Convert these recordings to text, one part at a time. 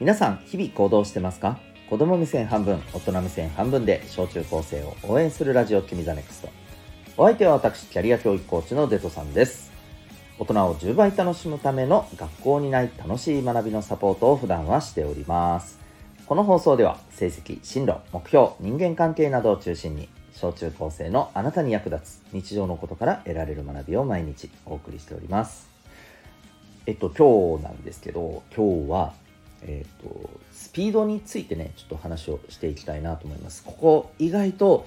皆さん日々行動してますか？子供目線半分大人目線半分で小中高生を応援するラジオ君 the NEXT。お相手は私キャリア教育コーチのデトさんです。大人を10倍楽しむための学校にない楽しい学びのサポートを普段はしております。この放送では成績進路目標人間関係などを中心に小中高生のあなたに役立つ日常のことから得られる学びを毎日お送りしております。えっと今日なんですけど今日はえっ、とスピードについてねちょっと話をしていきたいなと思います。ここ意外と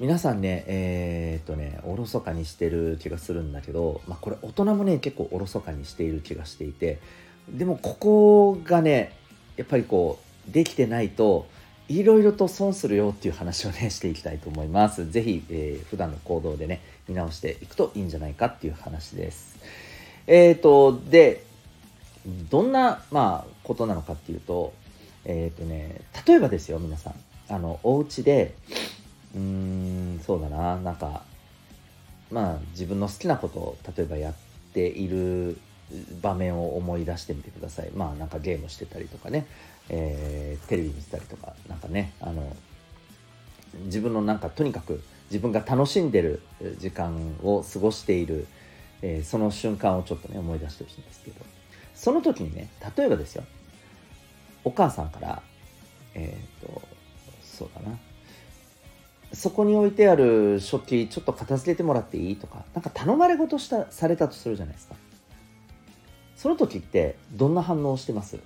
皆さんねえっ、とねおろそかにしてる気がするんだけど、まあ、これ大人もね結構おろそかにしている気がしていてでもここがねやっぱりこうできてないといろいろと損するよっていう話をね していきたいと思います。是非、えー、普段の行動でね見直していくといいんじゃないかっていう話です。えっ、ー、とでどんな、まあ、ことなのかっていうと、えっ、ー、とね、例えばですよ、皆さん。あの、お家で、うーん、そうだな、なんか、まあ、自分の好きなことを、例えばやっている場面を思い出してみてください。まあ、なんかゲームしてたりとかね、えー、テレビ見てたりとか、なんかね、あの、自分のなんか、とにかく自分が楽しんでる時間を過ごしている、えー、その瞬間をちょっとね、思い出してほしいんですけど、その時にね例えばですよ。お母さんからえっ、ー、とそうだな。そこに置いてある食器ちょっと片付けてもらっていいとかなんか頼まれ事したされたとするじゃないですか。その時ってどんな反応してます？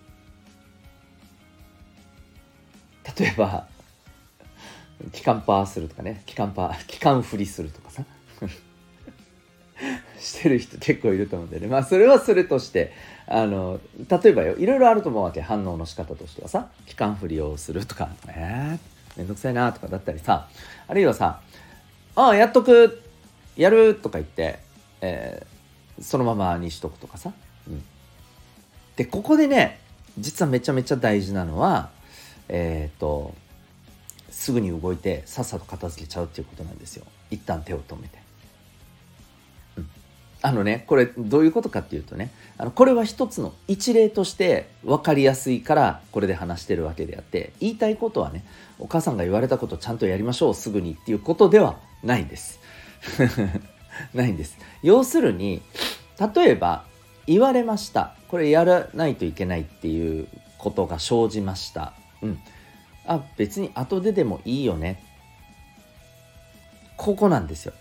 例えば 機関パーするとかね。機関パー機関振りするとかさ。してる人結構いると思うんでね。まあそれはそれとしてあの例えばよいろいろあると思うわけ。反応の仕方としてはさ。期間振りをするとかえー、めんどくさいなとかだったりさ。あるいはさああやっとくやるとか言って、えー、そのままにしとくとかさ、うん、でここでね実はめちゃめちゃ大事なのはえっ、ー、とすぐに動いてさっさと片付けちゃうっていうことなんですよ。一旦手を止めて。あのねこれどういうことかっていうとねあのこれは一つの一例として分かりやすいからこれで話してるわけであって言いたいことはねお母さんが言われたことちゃんとやりましょうすぐにっていうことではないんです。ないんです。要するに例えば言われました。これやらないといけないっていうことが生じました。うん。あ別に後ででもいいよね。ここなんですよ。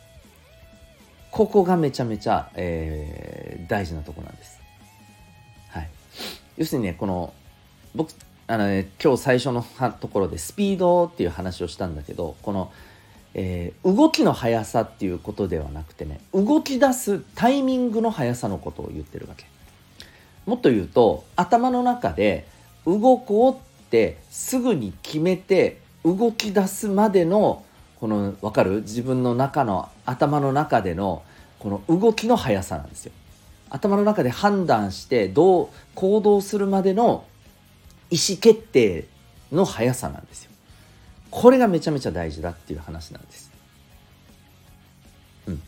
ここがめちゃめちゃ、えー、大事なとこなんです。はい。要するにね、この、僕、あのね、今日最初のところでスピードっていう話をしたんだけど、この、えー、動きの速さっていうことではなくてね、動き出すタイミングの速さのことを言ってるわけ。もっと言うと、頭の中で動こうってすぐに決めて動き出すまでのこの分かる？自分の中の頭の中でのこの動きの速さなんですよ。頭の中で判断してどう行動するまでの意思決定の速さなんですよ。これがめちゃめちゃ大事だっていう話なんです。うん。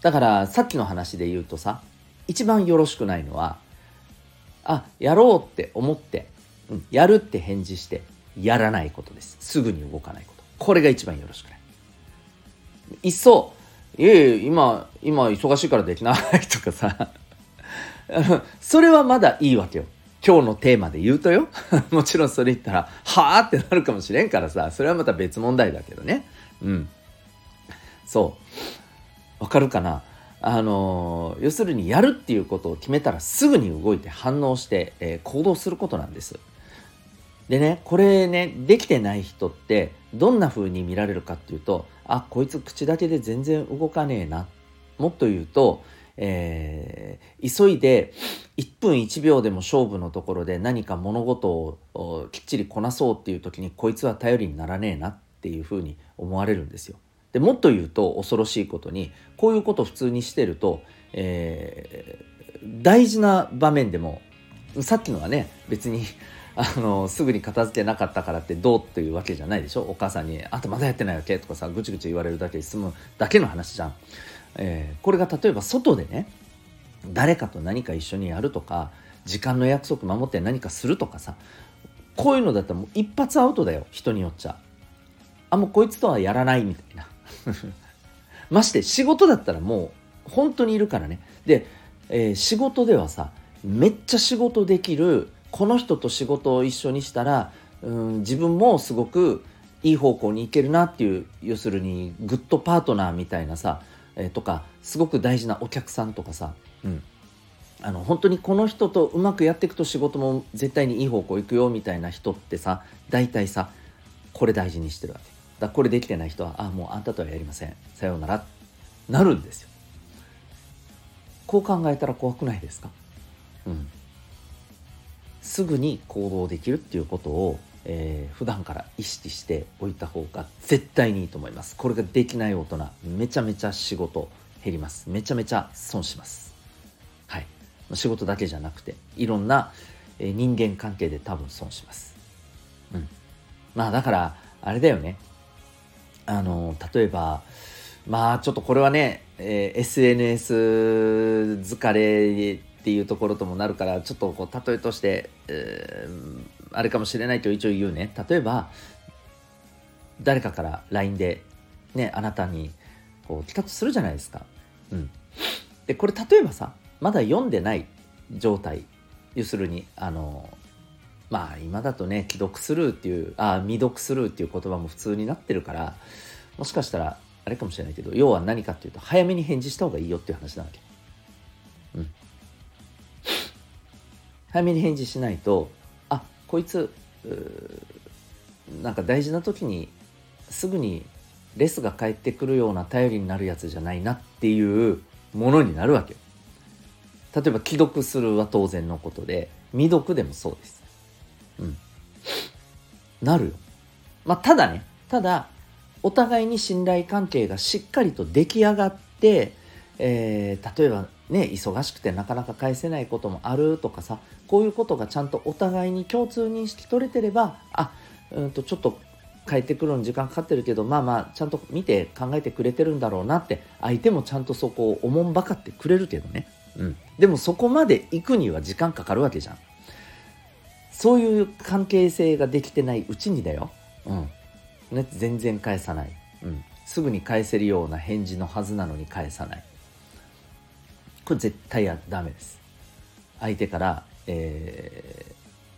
だからさっきの話で言うとさ一番よろしくないのはあやろうって思って、うん、やるって返事してやらないことです。すぐに動かないこと。これが一番よろしくないいっそいえ今今忙しいからできないとかさ。それはまだいいわけよ。今日のテーマで言うとよ。もちろんそれ言ったらはあってなるかもしれんからさ。それはまた別問題だけどね。うん。そう。わかるかな。あの要するにやるっていうことを決めたらすぐに動いて反応して、えー、行動することなんです。でねこれねできてない人ってどんな風に見られるかっていうとあこいつ口だけで全然動かねえなもっと言うと、えー、急いで1分1秒でも勝負のところで何か物事をきっちりこなそうっていう時にこいつは頼りにならねえなっていう風に思われるんですよ。でもっと言うと恐ろしいことにこういうこと普通にしてると、えー、大事な場面でもさっきのはね別にあのすぐに片付けなかったからってどうっていうわけじゃないでしょ？お母さんに「あとまだやってないわけ?」とかさぐちぐち言われるだけで済むだけの話じゃん。えー、これが例えば外でね誰かと何か一緒にやるとか時間の約束守って何かするとかさこういうのだったらもう一発アウトだよ人によっちゃあもうこいつとはやらないみたいな まして仕事だったらもう本当にいるからねで、えー、仕事ではさめっちゃ仕事できるこの人と仕事を一緒にしたらうん自分もすごくいい方向に行けるなっていう要するにグッドパートナーみたいなさ、えー、とかすごく大事なお客さんとかさ、うん、あの本当にこの人とうまくやっていくと仕事も絶対にいい方向行くよみたいな人ってさ大体さこれ大事にしてるわけ。だこれできてない人はあもうあんたとはやりません。さようなら。なるんですよ。こう考えたら怖くないですか？うん。すぐに行動できるっていうことを、えー、普段から意識しておいた方が絶対にいいと思います。これができない大人めちゃめちゃ仕事減ります。めちゃめちゃ損します。はい。仕事だけじゃなくていろんな、えー、人間関係で多分損します。うん。まあだからあれだよね。あの例えばまあちょっとこれはね、えー、SNS 疲れっていうところともなるからちょっとこう例えとして、えー、あれかもしれないと一応言うね例えば誰かから LINE でねあなたにこう来たとするじゃないですか。うん、でこれ例えばさまだ読んでない状態要するにあのまあ今だとね既読スルーっていうあ未読スルーっていう言葉も普通になってるからもしかしたらあれかもしれないけど要は何かっていうと早めに返事した方がいいよっていう話なわけ。早めに返事しないとあこいつなんか大事な時にすぐにレスが返ってくるような頼りになるやつじゃないなっていうものになるわけ例えば既読するは当然のことで未読でもそうです。うん。なるよ。まあただねただお互いに信頼関係がしっかりと出来上がって、えー、例えばね忙しくてなかなか返せないこともあるとかさこういうことがちゃんとお互いに共通認識取れてればあうんとちょっと帰ってくるのに時間かかってるけどまあまあちゃんと見て考えてくれてるんだろうなって相手もちゃんとそこをおもんばかってくれるけどね、うん、でもそこまで行くには時間かかるわけじゃん。そういう関係性ができてないうちにだよ、うん。ね、全然返さない、うん、すぐに返せるような返事のはずなのに返さない。これ絶対やダメです相手からえ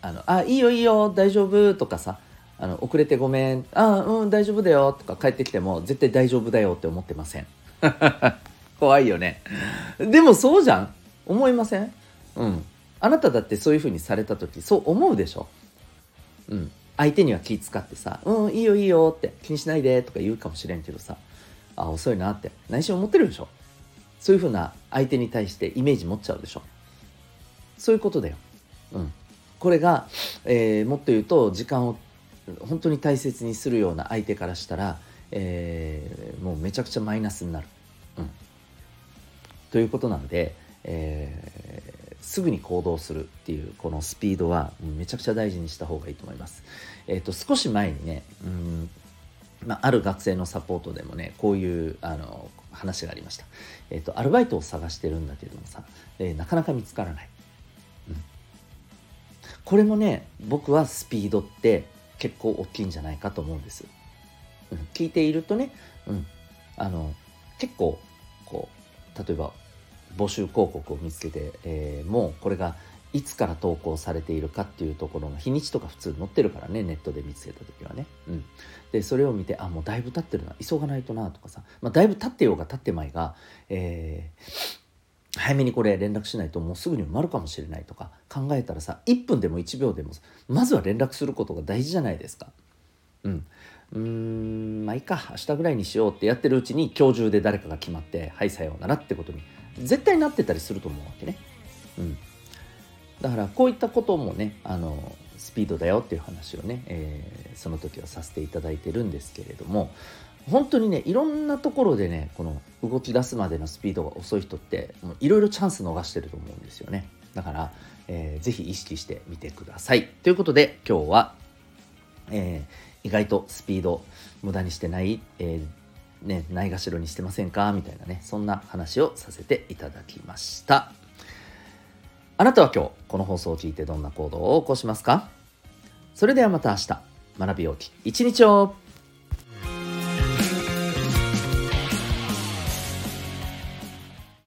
ー、あの、あ、いいよいいよ、大丈夫とかさ、あの、遅れてごめん、あ、うん、大丈夫だよとか帰ってきても、絶対大丈夫だよって思ってません。怖いよね。でもそうじゃん思いません？うん。あなただってそういう風にされた時、そう思うでしょ？うん。相手には気使ってさ、うん、いいよいいよって気にしないでとか言うかもしれんけどさ、あ、遅いなって内心思ってるでしょ？そういう風な相手に対してイメージ持っちゃうでしょそういうことだよ。うん、これが、えー、もっと言うと時間を本当に大切にするような相手からしたら、えー、もうめちゃくちゃマイナスになる。うん、ということなので、えー、すぐに行動するっていうこのスピードはめちゃくちゃ大事にした方がいいと思います。えっ、ー、と少し前にね、うんまあ、ある学生のサポートでもねこういうあの話がありました。えっ、ー、とアルバイトを探してるんだけどもさ、えー、なかなか見つからない。うんこれもね僕はスピードって結構大きいんじゃないかと思うんです。うん、聞いているとね、うん、あの結構こう例えば募集広告を見つけて、えー、もうこれがいつから投稿されているかっていうところの日にちとか普通載ってるからねネットで見つけた時はね、うん、でそれを見てあもうだいぶ経ってるな。急がないとなとかさ、まあ、だいぶ経ってようが経ってまいが、えー早めにこれ連絡しないともうすぐに埋まるかもしれないとか考えたらさ1分でも1秒でもまずは連絡することが大事じゃないですか。うん。うーんまあいいか。明日ぐらいにしようってやってるうちに今日中で誰かが決まってはいさようならってことに絶対なってたりすると思うわけね。うん、だからこういったこともねあのスピードだよっていう話をね、えー、その時はさせていただいてるんですけれども本当にねいろんなところでねこの動き出すまでのスピードが遅い人っていろいろチャンス逃してると思うんですよね。だから、えー、ぜひ意識してみてください。ということで今日は、えー、意外とスピード無駄にしてない、えー、ね、ないがしろにしてませんか？みたいなねそんな話をさせていただきました。あなたは今日この放送を聞いてどんな行動を起こしますか？それではまた明日。学びをき一日を。